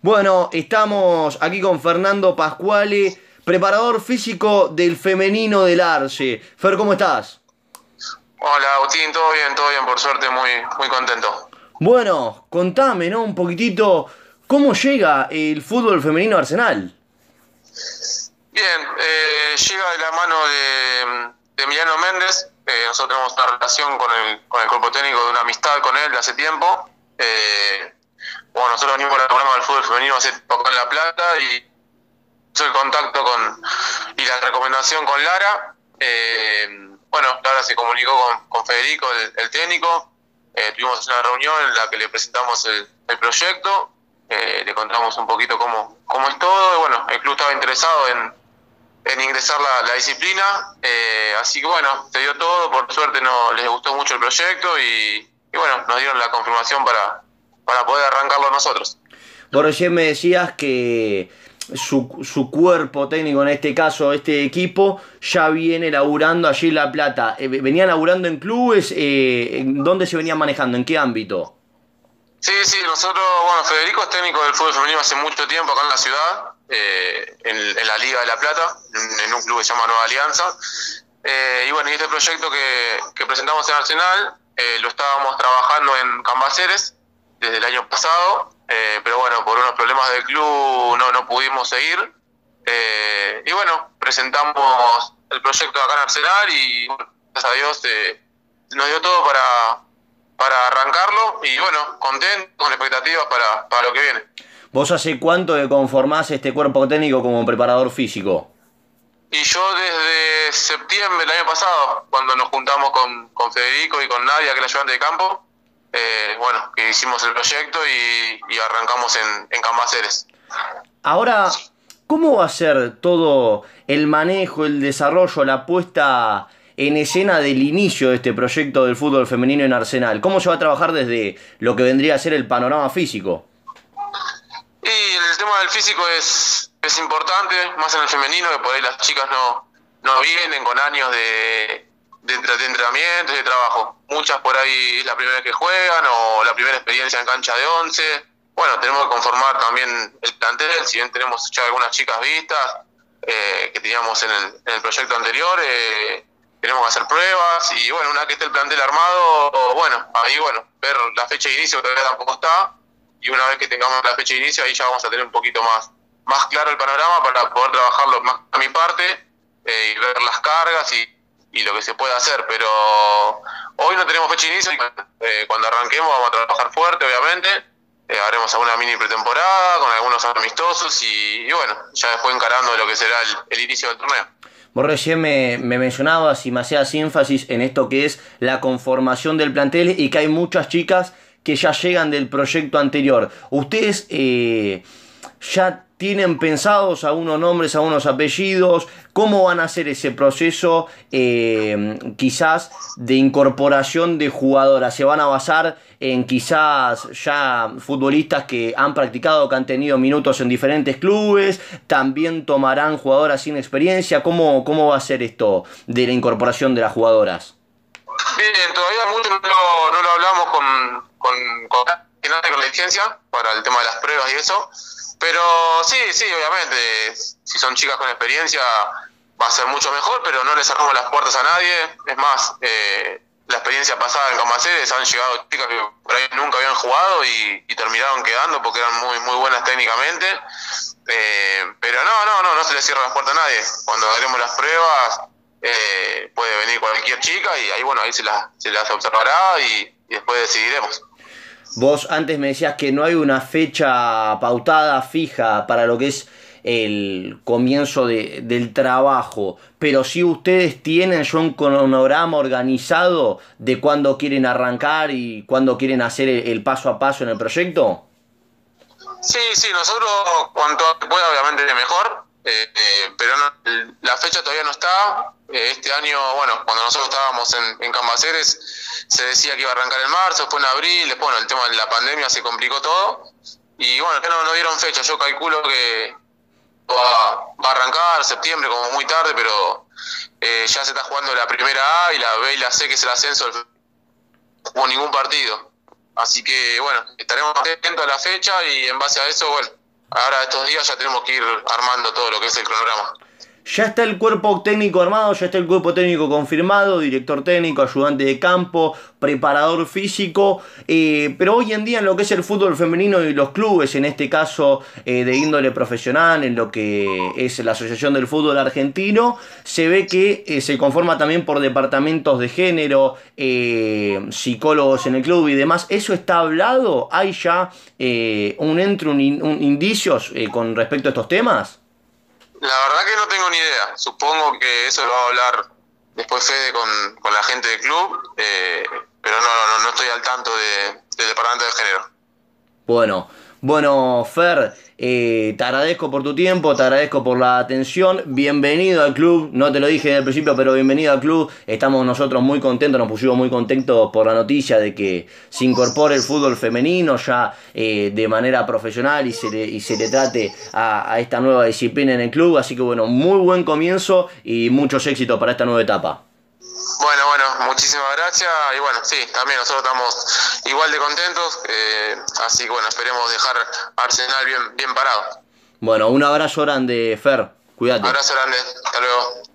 Bueno, estamos aquí con Fernando Pascuale, preparador físico del femenino del Arce. Fer, ¿cómo estás? Hola Agustín, todo bien, todo bien, por suerte, muy, muy contento. Bueno, contame, ¿no? Un poquitito, ¿cómo llega el fútbol femenino a Arsenal? Bien, eh, llega de la mano de, de Emiliano Méndez. Eh, nosotros tenemos una relación con el, con el cuerpo técnico de una amistad con él de hace tiempo. Eh, bueno, nosotros venimos la programa del fútbol femenino hace poco en La Plata y el contacto con y la recomendación con Lara. Eh, bueno, Lara se comunicó con, con Federico, el, técnico. Eh, tuvimos una reunión en la que le presentamos el, el proyecto, eh, le contamos un poquito cómo, cómo es todo. Y bueno, el club estaba interesado en, en ingresar la, disciplina. Así que bueno, se dio todo. Por suerte no les gustó mucho el proyecto y bueno, nos dieron la confirmación para, para poder arrancarlo nosotros. Vos recién me decías que su, su, cuerpo técnico, en este caso este equipo, ya viene laburando allí en La Plata. Eh, ¿Venía laburando en clubes? Eh, ¿Dónde se venía manejando? ¿En qué ámbito? Sí, sí, nosotros, bueno, Federico es técnico del fútbol femenino hace mucho tiempo acá en la ciudad, eh, en, en, la Liga de La Plata, en, en, un club que se llama Nueva Alianza. Eh, y bueno, y este proyecto que, que presentamos en Arsenal lo estábamos trabajando en Cambaceres, desde el año pasado, eh, pero bueno, por unos problemas del club no, no pudimos seguir. Eh, y bueno, presentamos el proyecto acá en Arsenal y gracias a Dios eh, nos dio todo para, para arrancarlo y bueno, contento, con expectativas para, para lo que viene. ¿Vos hace cuánto que conformás este cuerpo técnico como preparador físico? Y yo desde septiembre del año pasado, cuando nos juntamos con, con Federico y con Nadia, que es la ayudante de campo, eh, bueno, que hicimos el proyecto y, y arrancamos en, en Cambaceres. Ahora, ¿cómo va a ser todo el manejo, el desarrollo, la puesta en escena del inicio de este proyecto del fútbol femenino en Arsenal? ¿Cómo se va a trabajar desde lo que vendría a ser el panorama físico? Y el tema del físico es, es importante, más en el femenino, que por ahí las chicas no, no vienen con años de, de, de entrenamiento de trabajo. Muchas por ahí es la primera vez que juegan o la primera experiencia en cancha de 11. Bueno, tenemos que conformar también el plantel, si bien tenemos ya algunas chicas vistas eh, que teníamos en el, en el proyecto anterior, eh, tenemos que hacer pruebas y bueno, una vez que esté el plantel armado, bueno, ahí bueno, ver la fecha de inicio todavía tampoco está y una vez que tengamos la fecha de inicio ahí ya vamos a tener un poquito más, más claro el panorama para poder trabajarlo más a mi parte eh, y ver las cargas y y lo que se puede hacer, pero hoy no tenemos fecha de inicio, eh, cuando arranquemos vamos a trabajar fuerte, obviamente, eh, haremos alguna mini pretemporada con algunos amistosos y, bueno, ya después encarando lo que será el, el inicio del torneo. Vos recién me, me, mencionabas y me hacías énfasis en esto que es la conformación del plantel y que hay muchas chicas que ya llegan del proyecto anterior. Ustedes eh, ya tienen pensados algunos nombres, algunos apellidos, cómo van a hacer ese proceso eh, quizás de incorporación de jugadoras. Se van a basar en quizás ya futbolistas que han practicado, que han tenido minutos en diferentes clubes, también tomarán jugadoras sin experiencia. ¿Cómo, cómo va a ser esto de la incorporación de las jugadoras? Bien, todavía mucho no, no lo hablamos con, con, con, con la licencia para el tema de las pruebas y eso pero sí, sí, obviamente, si son chicas con experiencia va a ser mucho mejor, pero no le cerramos las puertas a nadie. Es más, eh, la experiencia pasada en Camaceres han llegado chicas que por ahí nunca habían jugado y, terminaron quedando porque eran muy muy buenas técnicamente. Eh, pero no, no, no, no se le cierra las puertas a nadie. Cuando haremos las pruebas eh, puede venir cualquier chica y ahí bueno, ahí se las, se las observará y después decidiremos. Vos antes me decías que no hay una fecha pautada fija para lo que es el comienzo de, del trabajo, pero si ustedes tienen ya un cronograma organizado de cuándo quieren arrancar y cuándo quieren hacer el, el paso a paso en el proyecto. Sí, sí, nosotros cuanto pueda obviamente mejor, eh, eh, pero no, la fecha todavía no está. Eh, este año, bueno, cuando nosotros estábamos en, en Cambaceres, se decía que iba a arrancar en marzo, después en abril, después bueno, el tema de la pandemia se complicó todo. Y bueno, no, no dieron fecha. Yo calculo que va, a arrancar septiembre, como muy tarde, pero eh, ya se está jugando la primera A y la B y la C, que es el ascenso, no hubo ningún partido. Así que bueno, estaremos atentos a la fecha y en base a eso, bueno, ahora estos días ya tenemos que ir armando todo lo que es el cronograma. Ya está el cuerpo técnico armado, ya está el cuerpo técnico confirmado, director técnico, ayudante de campo, preparador físico, eh, pero hoy en día en lo que es el fútbol femenino y los clubes, en este caso eh, de índole profesional, en lo que es la Asociación del Fútbol Argentino, se ve que eh, se conforma también por departamentos de género, psicólogos en el club y demás. ¿Eso está hablado? ¿Hay ya un entro, un indicios con respecto a estos temas? La verdad que no tengo ni idea. Supongo que eso lo va a hablar después Fede con, la gente del club, eh, pero no, no, no estoy al tanto de, del departamento de género. Bueno, bueno, Fer, eh, te agradezco por tu tiempo, te agradezco por la atención. Bienvenido al club, no te lo dije desde el principio, pero bienvenido al club. Estamos nosotros muy contentos, nos pusimos muy contentos por la noticia de que se incorpore el fútbol femenino ya eh, de manera profesional y se le, y se le trate a, a esta nueva disciplina en el club. Así que bueno, muy buen comienzo y muchos éxitos para esta nueva etapa. Bueno, bueno, muchísimas gracias. Y bueno, sí, también nosotros estamos igual de contentos. Eh, así que bueno, esperemos dejar Arsenal bien, bien parado. Bueno, un abrazo grande, Fer. Cuídate. Un abrazo grande. Hasta luego.